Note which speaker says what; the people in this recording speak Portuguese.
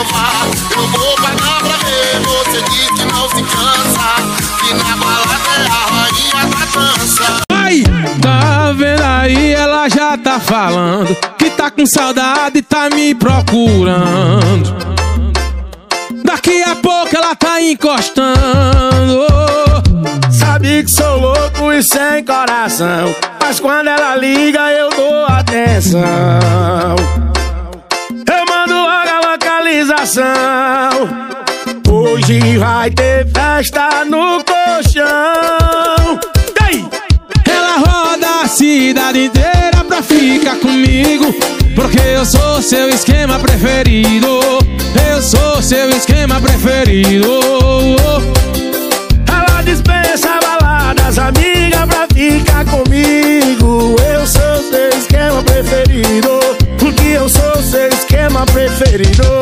Speaker 1: provar. Eu vou pagar pra ver. Você diz que não se cansa. Que na balada é a rainha da dança.
Speaker 2: Ai, tá vendo aí? Ela já tá falando que tá com saudade e tá me procurando. Daqui a pouco ela tá encostando.
Speaker 3: Sabe que sou louco e sem coração. Mas quando ela liga, eu dou atenção. Hoje vai ter festa no colchão. Ei!
Speaker 2: Ela roda a cidade inteira pra ficar comigo. Porque eu sou seu esquema preferido. Eu sou seu esquema preferido.
Speaker 3: Ela dispensa baladas, amiga, pra ficar comigo. Eu sou seu esquema preferido. Porque eu sou seu esquema preferido.